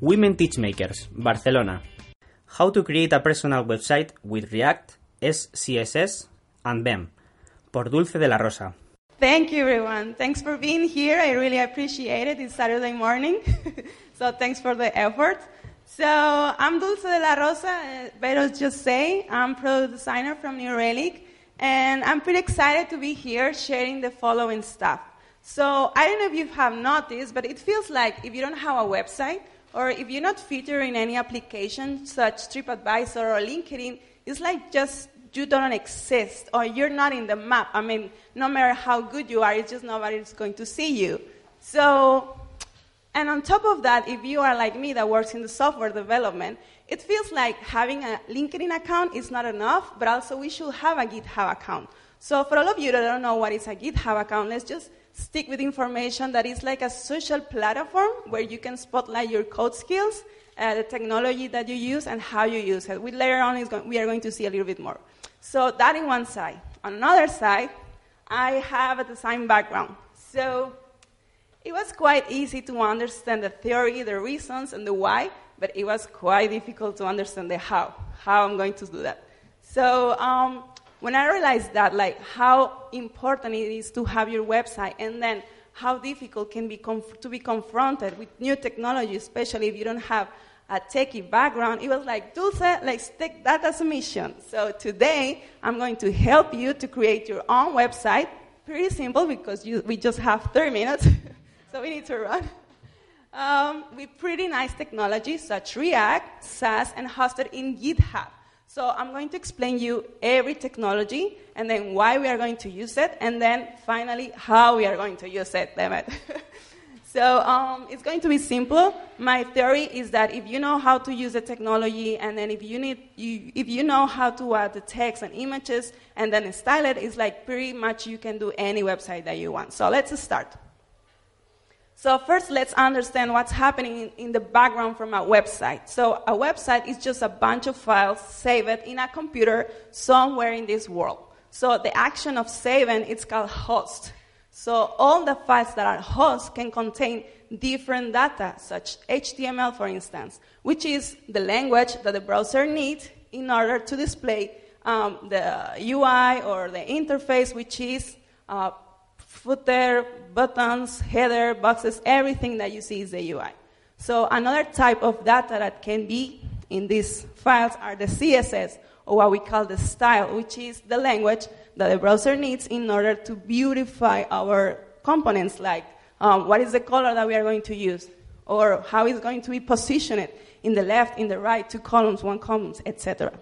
Women Techmakers, Barcelona. How to create a personal website with React, SCSS, and BEM. Por Dulce de la Rosa. Thank you, everyone. Thanks for being here. I really appreciate it. It's Saturday morning, so thanks for the effort. So I'm Dulce de la Rosa, uh, better just say. I'm product designer from New Relic, and I'm pretty excited to be here sharing the following stuff. So I don't know if you have noticed, but it feels like if you don't have a website, or if you're not featured in any application such TripAdvisor or LinkedIn, it's like just you don't exist or you're not in the map. I mean, no matter how good you are, it's just nobody's going to see you. So, and on top of that, if you are like me that works in the software development, it feels like having a LinkedIn account is not enough, but also we should have a GitHub account. So for all of you that don't know what is a GitHub account, let's just stick with information that is like a social platform where you can spotlight your code skills, uh, the technology that you use, and how you use it. We later on we are going to see a little bit more. So that in one side. On another side, I have a design background. So it was quite easy to understand the theory, the reasons, and the why, but it was quite difficult to understand the how, how I'm going to do that. So um, when I realized that, like how important it is to have your website, and then how difficult can be conf- to be confronted with new technology, especially if you don't have a techie background, it was like, Dulce, let's take that as a mission. So today, I'm going to help you to create your own website. Pretty simple because you, we just have 30 minutes, so we need to run. Um, with pretty nice technology such React, Sass, and hosted in GitHub. So I'm going to explain you every technology and then why we are going to use it, and then finally how we are going to use it, damn it. So um, it's going to be simple. My theory is that if you know how to use the technology, and then if you need, you, if you know how to add the text and images, and then style it, it's like pretty much you can do any website that you want. So let's start. So first, let's understand what's happening in, the background from a website. So a website is just a bunch of files saved in a computer somewhere in this world. So the action of saving it's called host. So all the files that are host can contain different data, such HTML, for instance, which is the language that the browser needs in order to display um, the UI or the interface, which is uh, footer, buttons, header, boxes, everything that you see is the UI. So another type of data that can be in these files are the CSS, or what we call the style, which is the language that the browser needs in order to beautify our components, like um, what is the color that we are going to use, or how it's going to be positioned in the left, in the right, two columns, one columns, etc.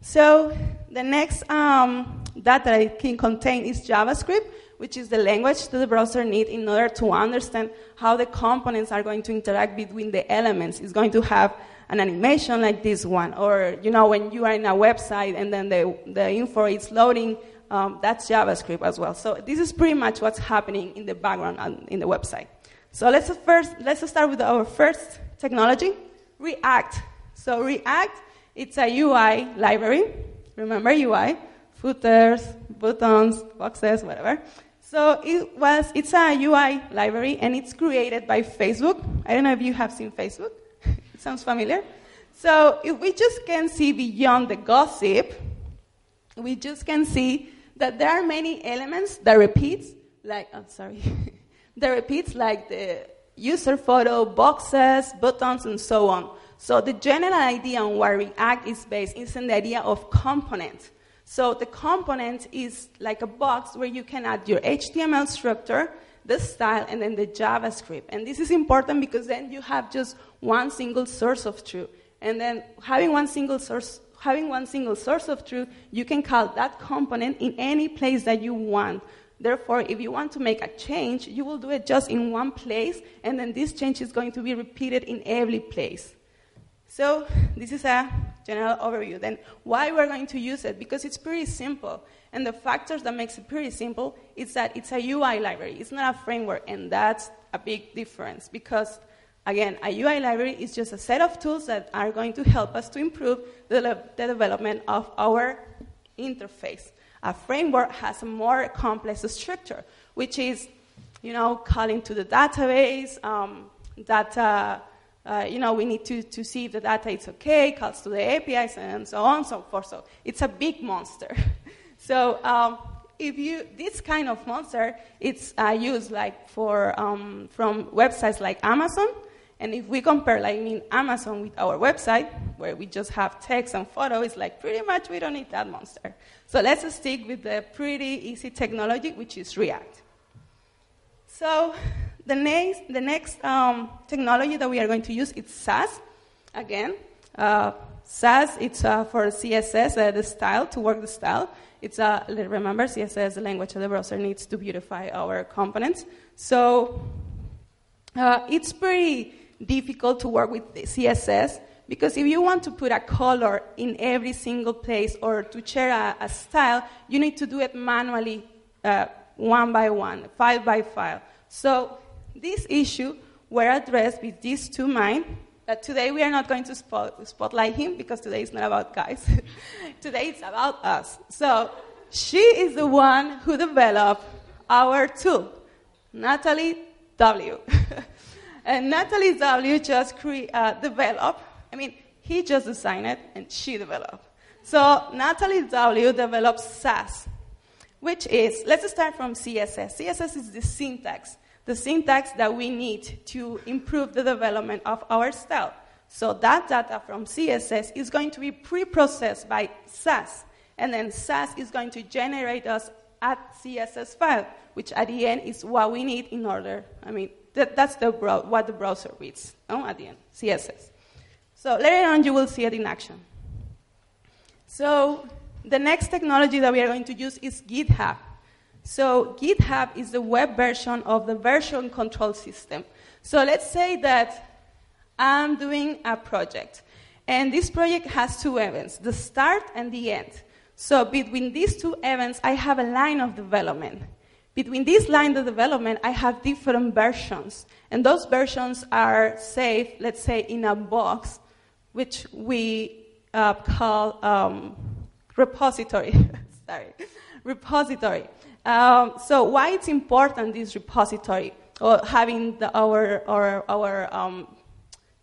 So the next um, data it can contain is JavaScript, which is the language that the browser needs in order to understand how the components are going to interact between the elements. It's going to have an animation like this one, or you know when you are in a website and then the, the info is loading, um, that's JavaScript as well. So this is pretty much what's happening in the background in the website. So let's first let's start with our first technology, React. So React, it's a UI library. Remember UI, footers, buttons, boxes, whatever. So it was it's a UI library and it's created by Facebook. I don't know if you have seen Facebook. it Sounds familiar? So if we just can see beyond the gossip, we just can see that there are many elements that repeats, like, I'm oh, sorry, that repeats like the user photo, boxes, buttons, and so on. So the general idea on what React is based is in the idea of component. So the component is like a box where you can add your HTML structure, the style, and then the JavaScript. And this is important because then you have just one single source of truth. And then having one single source, having one single source of truth, you can call that component in any place that you want. Therefore, if you want to make a change, you will do it just in one place, and then this change is going to be repeated in every place. So this is a general overview. Then why we're going to use it? Because it's pretty simple. And the factors that makes it pretty simple is that it's a UI library. It's not a framework, and that's a big difference because Again, a UI library is just a set of tools that are going to help us to improve the, the development of our interface. A framework has a more complex structure, which is, you know, calling to the database, um, data uh, you know, we need to, to see if the data is okay, calls to the APIs, and so on and so forth. So it's a big monster. so um, if you this kind of monster, it's uh, used like for um, from websites like Amazon. And if we compare, like, I mean, Amazon with our website, where we just have text and photo, it's like pretty much we don't need that monster. So let's stick with the pretty easy technology, which is React. So the next, the next um, technology that we are going to use is Sass. Again, uh, Sass, it's uh, for CSS, uh, the style, to work the style. It's a, remember, CSS, the language of the browser, needs to beautify our components. So uh, it's pretty difficult to work with CSS because if you want to put a color in every single place or to share a, a style, you need to do it manually, uh, one by one, file by file. So this issue were addressed with these two minds. Uh, today we are not going to spot, spotlight him because today is not about guys. today it's about us. So she is the one who developed our tool, Natalie W. and Natalie W just cre- uh, developed, I mean, he just designed it and she developed. So Natalie W developed Sass, which is, let's start from CSS. CSS is the syntax, the syntax that we need to improve the development of our style. So that data from CSS is going to be pre-processed by Sass, and then Sass is going to generate us a CSS file, which at the end is what we need in order, I mean, that, that's the bro- what the browser reads no, at the end, CSS. So later on, you will see it in action. So the next technology that we are going to use is GitHub. So GitHub is the web version of the version control system. So let's say that I'm doing a project, and this project has two events, the start and the end. So between these two events, I have a line of development. Between this line of development, I have different versions. And those versions are saved, let's say, in a box, which we uh, call um, repository. Sorry, repository. Um, so why it's important this repository or having the, our our, our um,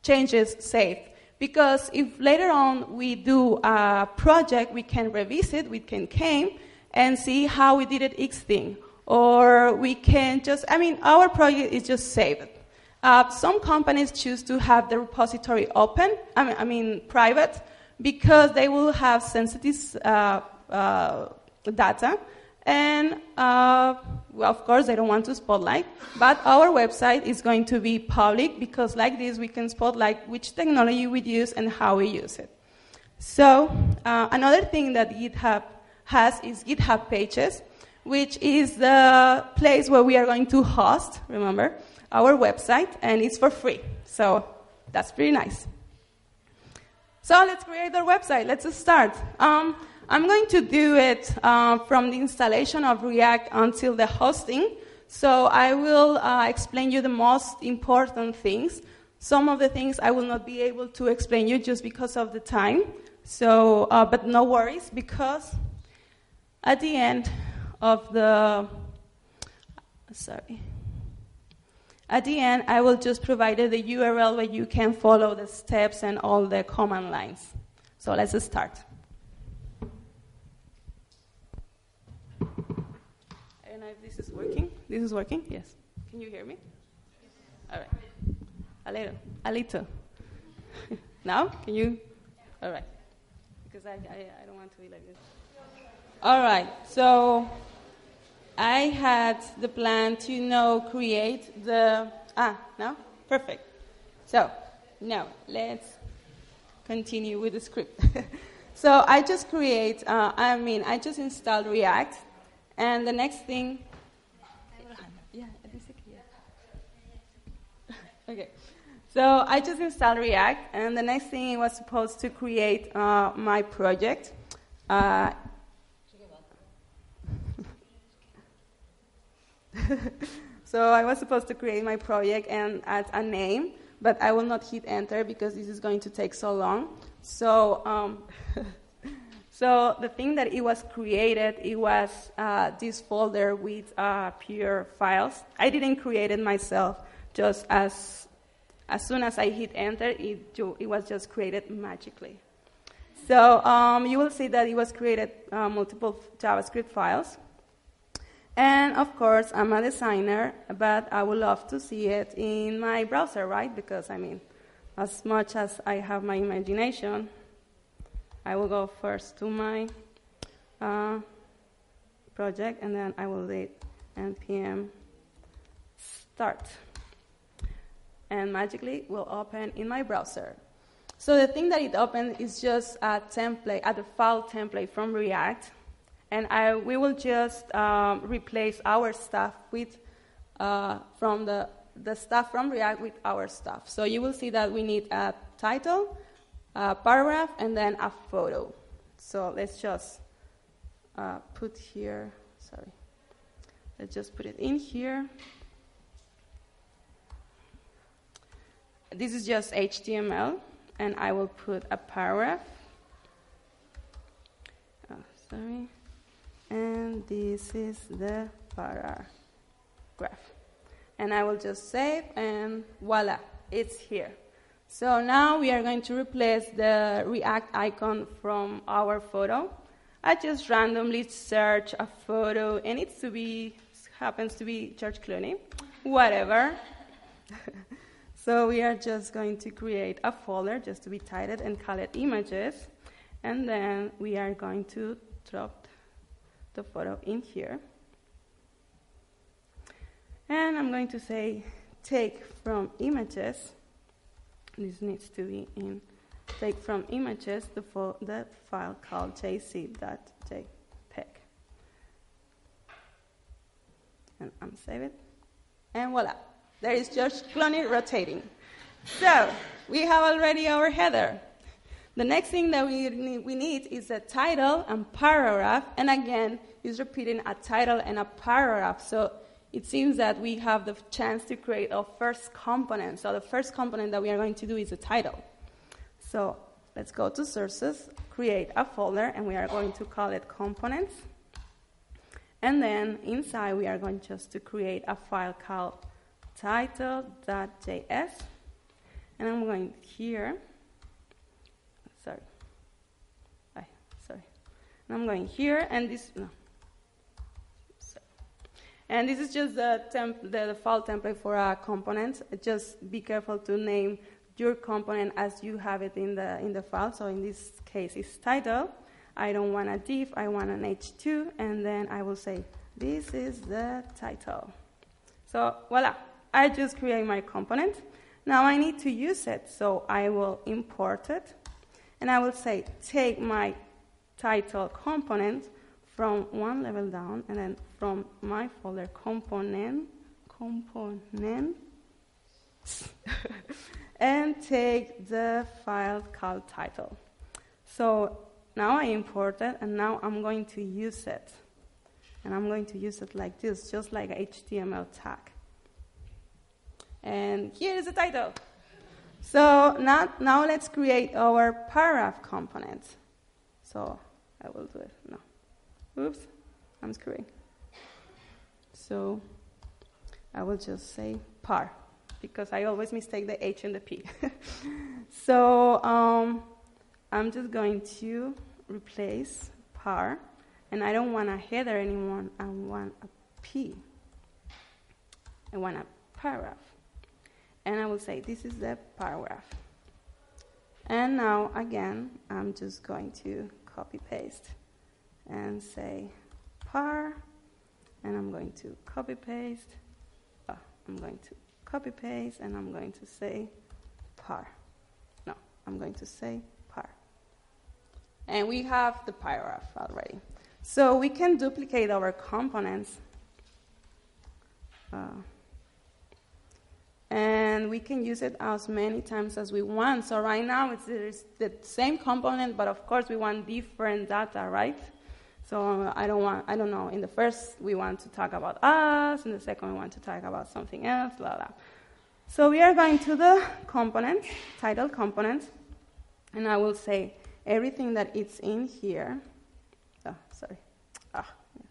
changes saved? Because if later on we do a project, we can revisit, we can came and see how we did it X thing or we can just, I mean, our project is just saved. Uh, some companies choose to have the repository open, I mean, I mean private, because they will have sensitive uh, uh, data. And, uh, well, of course, they don't want to spotlight, but our website is going to be public because, like this, we can spotlight which technology we use and how we use it. So, uh, another thing that GitHub has is GitHub Pages which is the place where we are going to host, remember, our website, and it's for free. So that's pretty nice. So let's create our website. Let's start. Um, I'm going to do it uh, from the installation of React until the hosting. So I will uh, explain you the most important things. Some of the things I will not be able to explain you just because of the time. So, uh, but no worries because at the end of the, sorry. At the end, I will just provide the URL where you can follow the steps and all the command lines. So let's start. I don't know if this is working. This is working? Yes. Can you hear me? All right. A little. A little. now? Can you? All right. Because I, I, I don't want to be like this. All right. So I had the plan to you know create the ah no perfect. So now let's continue with the script. so I just create. Uh, I mean I just installed React, and the next thing. Okay. So I just installed React, and the next thing was supposed to create uh, my project. Uh, so I was supposed to create my project and add a name, but I will not hit enter because this is going to take so long. So, um, so the thing that it was created, it was uh, this folder with uh, pure files. I didn't create it myself, just as as soon as I hit enter, it, it was just created magically. So um, you will see that it was created uh, multiple JavaScript files. And of course, I'm a designer, but I would love to see it in my browser, right? Because I mean, as much as I have my imagination, I will go first to my uh, project and then I will hit npm start. And magically will open in my browser. So the thing that it opens is just a template, a default template from React. And I, we will just um, replace our stuff with, uh, from the, the stuff from React with our stuff. So you will see that we need a title, a paragraph, and then a photo. So let's just uh, put here, sorry, let's just put it in here. This is just HTML, and I will put a paragraph. Oh, sorry. And this is the paragraph. And I will just save, and voila, it's here. So now we are going to replace the React icon from our photo. I just randomly search a photo, and it to be happens to be George Clooney, whatever. so we are just going to create a folder just to be titled and call it images, and then we are going to drop the photo in here. And I'm going to say take from images this needs to be in take from images the, the file called jc.jpg. And I'm save it. And voila, there is George Clooney rotating. So we have already our header. The next thing that we need, we need is a title and paragraph, and again, is repeating a title and a paragraph. So it seems that we have the chance to create our first component. So the first component that we are going to do is a title. So let's go to sources, create a folder, and we are going to call it components. And then inside we are going just to create a file called title.js. And I'm going here. Sorry. I sorry. And I'm going here, and this, no, and this is just the, temp- the default template for a component. Just be careful to name your component as you have it in the, in the file. So in this case, it's title. I don't want a div, I want an h2, and then I will say, this is the title. So voila, I just create my component. Now I need to use it, so I will import it, and I will say, take my title component from one level down, and then from my folder component, component, and take the file called title. So now I import it, and now I'm going to use it. And I'm going to use it like this, just like HTML tag. And here is the title. So now, now let's create our paragraph component. So I will do it now. Oops, I'm screwing. So I will just say par because I always mistake the H and the P. so um, I'm just going to replace par, and I don't want a header anymore. I want a P. I want a paragraph. And I will say, this is the paragraph. And now, again, I'm just going to copy paste and say par, and I'm going to copy paste. Oh, I'm going to copy paste, and I'm going to say par. No, I'm going to say par. And we have the paragraph already. So we can duplicate our components. Uh, and we can use it as many times as we want. So right now it's, it's the same component, but of course we want different data, right? So I don't want, I don't know. In the first, we want to talk about us. In the second, we want to talk about something else. Blah blah. So we are going to the component, title component, and I will say everything that it's in here. Oh, sorry. Ah, yeah.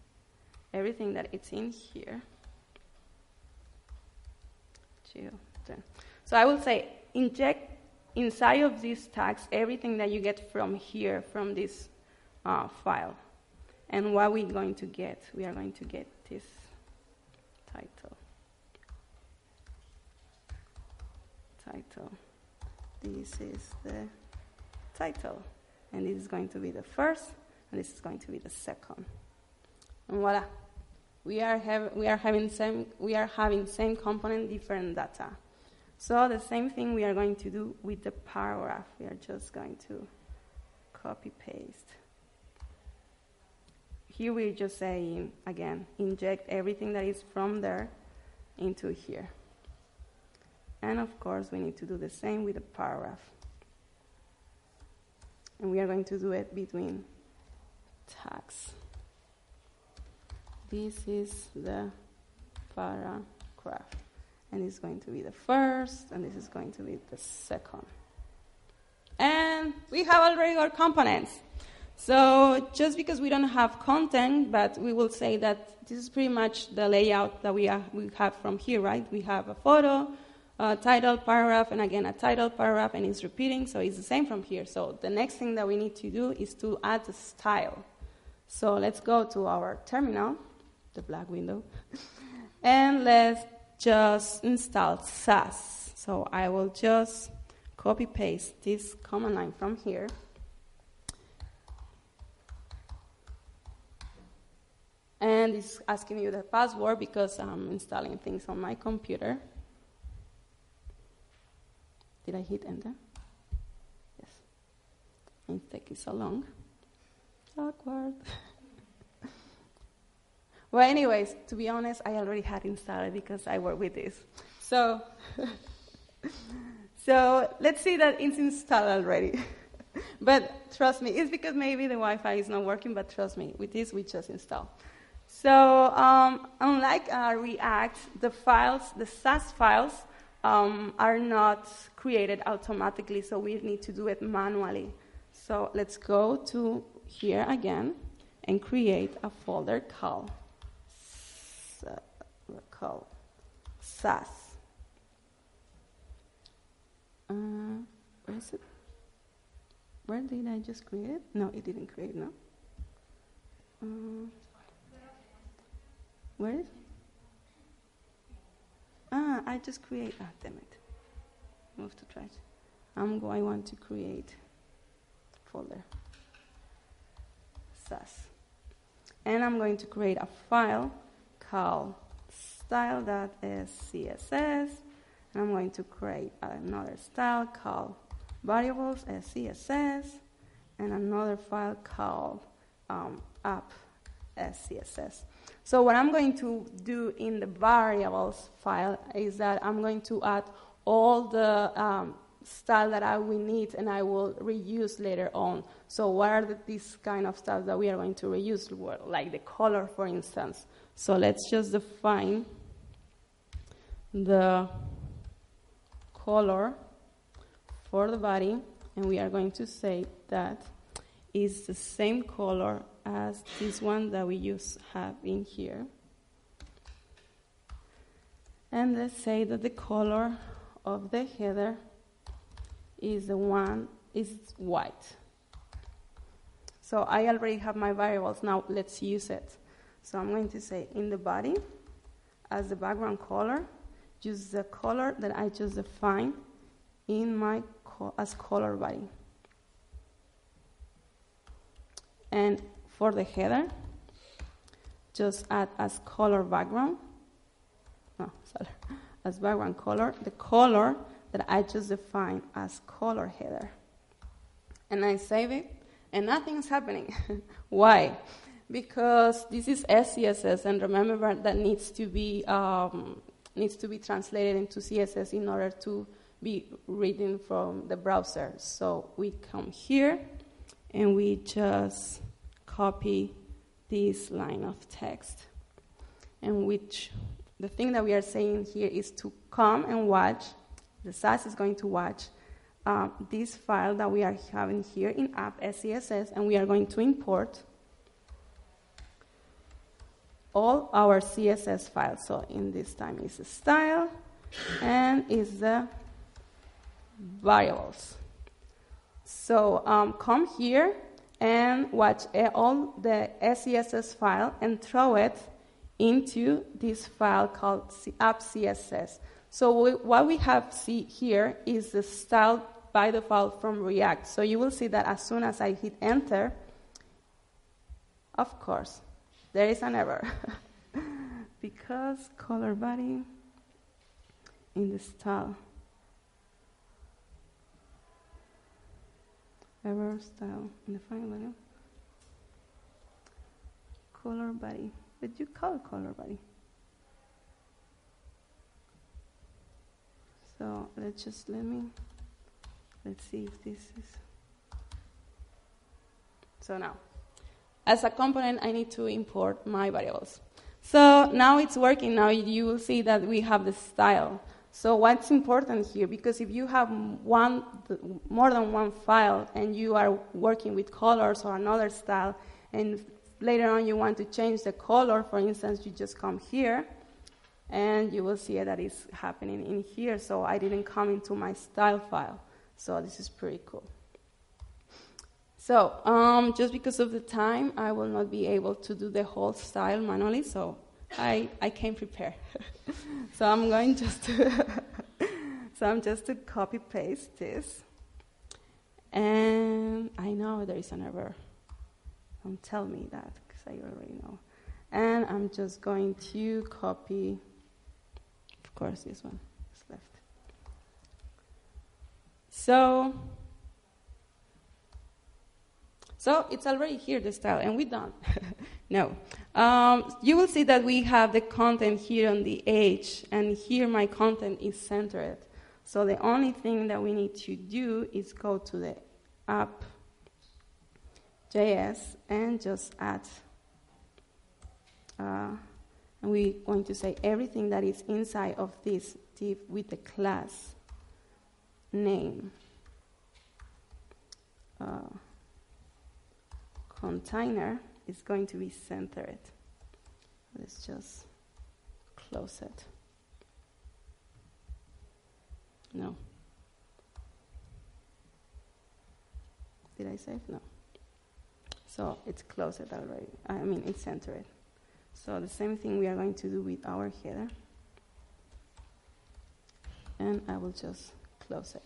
everything that it's in here. Children. So I will say inject inside of these tags everything that you get from here, from this uh, file. And what we're going to get, we are going to get this title. Title. This is the title. And this is going to be the first, and this is going to be the second. And voila. We are, have, we are having same we are having same component, different data. So the same thing we are going to do with the paragraph. We are just going to copy paste. Here we're just saying, again, inject everything that is from there into here. And of course, we need to do the same with the paragraph. And we are going to do it between tags. This is the paragraph and it's going to be the first, and this is going to be the second. And we have already our components. So just because we don't have content, but we will say that this is pretty much the layout that we, are, we have from here, right? We have a photo, a title, paragraph, and again a title, paragraph, and it's repeating, so it's the same from here. So the next thing that we need to do is to add the style. So let's go to our terminal, the black window, and let's just install Sass. So I will just copy paste this command line from here. And it's asking you the password because I'm installing things on my computer. Did I hit enter? Yes. It's taking so long. Awkward. Well, anyways, to be honest, I already had installed because I work with this. So, so let's see that it's installed already. but trust me, it's because maybe the Wi-Fi is not working. But trust me, with this we just install. So um, unlike uh, React, the files, the Sass files, um, are not created automatically. So we need to do it manually. So let's go to here again and create a folder called called Sass. Uh, where is it? Where did I just create it? No, it didn't create, no? Uh, where is it? Ah, I just create. Ah, damn it. Move to trash. I'm going. I want to create folder. Sass. And I'm going to create a file called style that is CSS. And I'm going to create another style called variables as CSS and another file called um, app as CSS. So what I'm going to do in the variables file is that I'm going to add all the um, style that I will need and I will reuse later on. So what are the, these kind of styles that we are going to reuse, like the color, for instance. So let's just define the color for the body, and we are going to say that is the same color as this one that we use have in here. And let's say that the color of the header is the one is white. So I already have my variables. Now let's use it. So I'm going to say in the body as the background color, use the color that I just defined in my co- as color body. And for the header, just add as color background. No, sorry, as background color the color that I just defined as color header. And I save it, and nothing's happening. Why? because this is SCSS, and remember that needs to be um, needs to be translated into CSS in order to be reading from the browser. So we come here, and we just copy this line of text, and which the thing that we are saying here is to come and watch. The Sass is going to watch uh, this file that we are having here in app SCSS, and we are going to import all our CSS files. So in this time is style and is the variables. So um, come here and watch all the SCSS file and throw it into this file called app.css. So we, what we have see here is the style by default from React. So you will see that as soon as I hit enter, of course, there is an error. because color body in the style. Error style in the final value. Color body. Did you call color body? So let's just let me let's see if this is so now as a component I need to import my variables. So now it's working. Now you will see that we have the style. So what's important here? Because if you have one, more than one file and you are working with colors or another style, and later on you want to change the color, for instance, you just come here, and you will see that it's happening in here. So I didn't come into my style file. So this is pretty cool. So um, just because of the time, I will not be able to do the whole style manually. So I, I came prepared. so I'm going just to so I'm just to copy paste this. And I know there is an error. Don't tell me that because I already know. And I'm just going to copy, of course, this one is left. So so it's already here, the style, and we're done. no. Um, you will see that we have the content here on the edge, and here my content is centered. So the only thing that we need to do is go to the app.js and just add, uh, and we're going to say everything that is inside of this div with the class name. Uh, container is going to be centered. Let's just close it. No. Did I save? No. So it's closed already. I mean, it's centered. So the same thing we are going to do with our header. And I will just close it.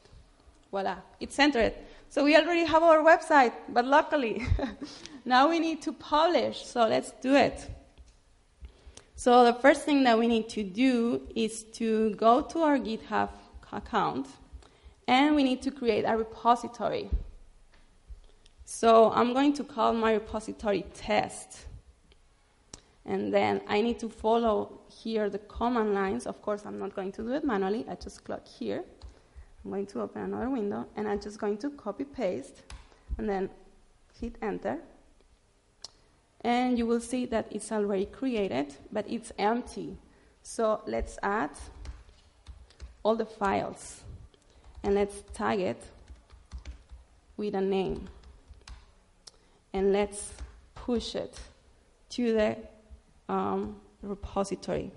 Voila, it's centered. So we already have our website, but luckily, now we need to publish. So let's do it. So the first thing that we need to do is to go to our GitHub account and we need to create a repository. So I'm going to call my repository test. And then I need to follow here the command lines. Of course, I'm not going to do it manually. I just click here. I'm going to open another window and I'm just going to copy paste and then hit enter. And you will see that it's already created, but it's empty. So let's add all the files and let's tag it with a name. And let's push it to the um, repository.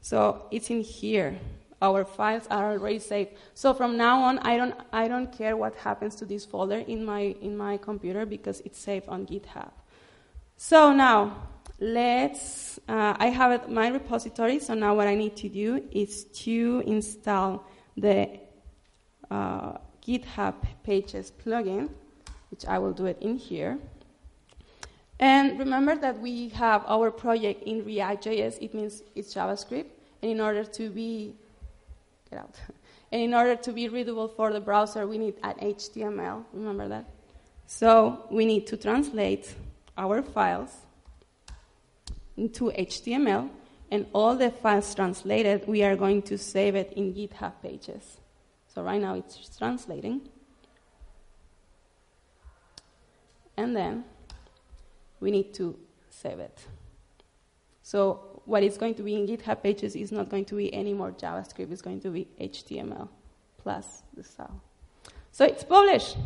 So it's in here our files are already saved. So from now on, I don't, I don't care what happens to this folder in my, in my computer because it's saved on GitHub. So now, let's, uh, I have my repository, so now what I need to do is to install the uh, GitHub Pages plugin, which I will do it in here. And remember that we have our project in React.js, it means it's JavaScript. And in order to be get out. And in order to be readable for the browser, we need an HTML. Remember that? So we need to translate our files into HTML, and all the files translated, we are going to save it in GitHub pages. So right now it's translating. And then we need to save it. So what is going to be in GitHub pages is not going to be any more JavaScript, it's going to be HTML plus the style. So it's published.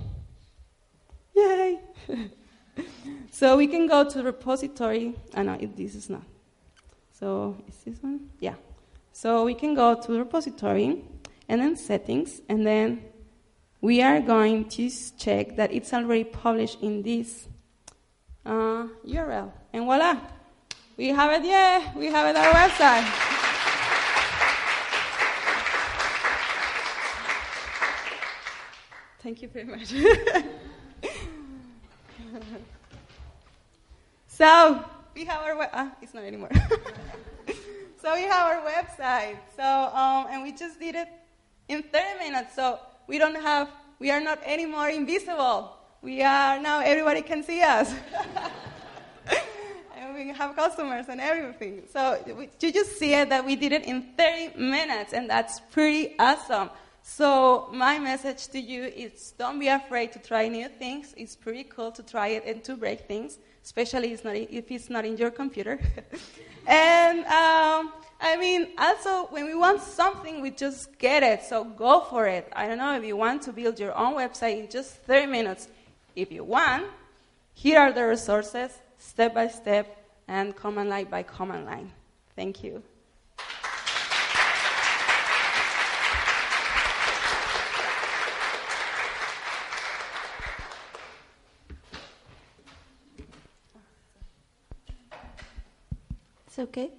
Yay! so we can go to repository. I know this is not. So is this one? Yeah. So we can go to repository and then settings, and then we are going to check that it's already published in this uh, URL. And voila, we have it, yeah, we have it on our website. Thank you very much. so, we have our, uh, it's not anymore. so we have our website. So, um, and we just did it in 30 minutes. So we don't have, we are not anymore invisible. We are now, everybody can see us. we have customers and everything. So you just see it that we did it in 30 minutes, and that's pretty awesome. So my message to you is don't be afraid to try new things. It's pretty cool to try it and to break things, especially if it's not, if it's not in your computer. and um, I mean, also, when we want something, we just get it. So go for it. I don't know if you want to build your own website in just 30 minutes. If you want, here are the resources, step by step, and command line by command line. Thank you. It's okay?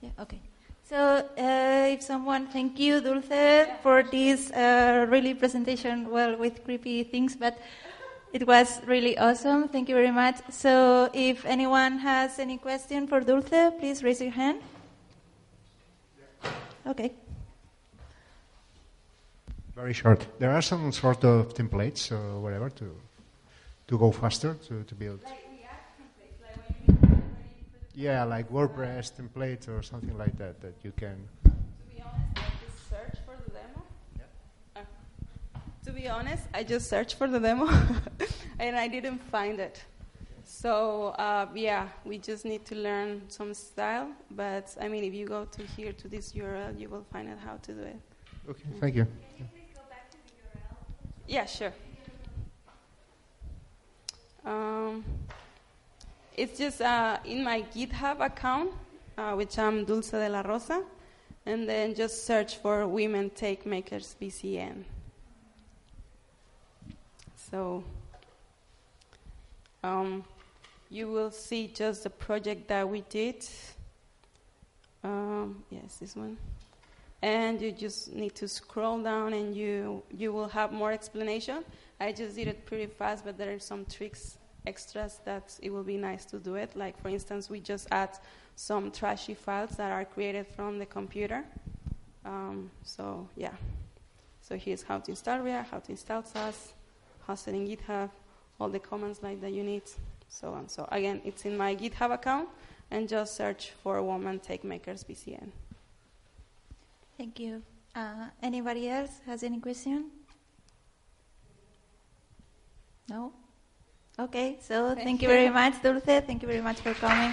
Yeah, okay. So, uh, if someone, thank you, Dulce, for this uh, really presentation, well, with creepy things, but it was really awesome. Thank you very much. So, if anyone has any question for Dulce, please raise your hand. Okay. Very short. There are some sort of templates or whatever to to go faster to, to build. Yeah, like WordPress template or something like that that you can. Be honest, I just searched for the demo and I didn't find it. So uh, yeah, we just need to learn some style. But I mean, if you go to here to this URL, you will find out how to do it. Okay, thank you. Yeah, sure. Um, it's just uh, in my GitHub account, uh, which I'm Dulce de la Rosa, and then just search for Women Techmakers BCN. So um, you will see just the project that we did. Um, yes, this one. And you just need to scroll down and you, you will have more explanation. I just did it pretty fast, but there are some tricks extras that it will be nice to do it. Like, for instance, we just add some trashy files that are created from the computer. Um, so, yeah. So here's how to install React, how to install Sass, hosted in GitHub, all the commands like that you need, so on. So again, it's in my GitHub account, and just search for Woman Techmakers BCN. Thank you. Uh, anybody else has any question? No? Okay, so thank, Thank you you. very much, Dulce. Thank you very much for coming.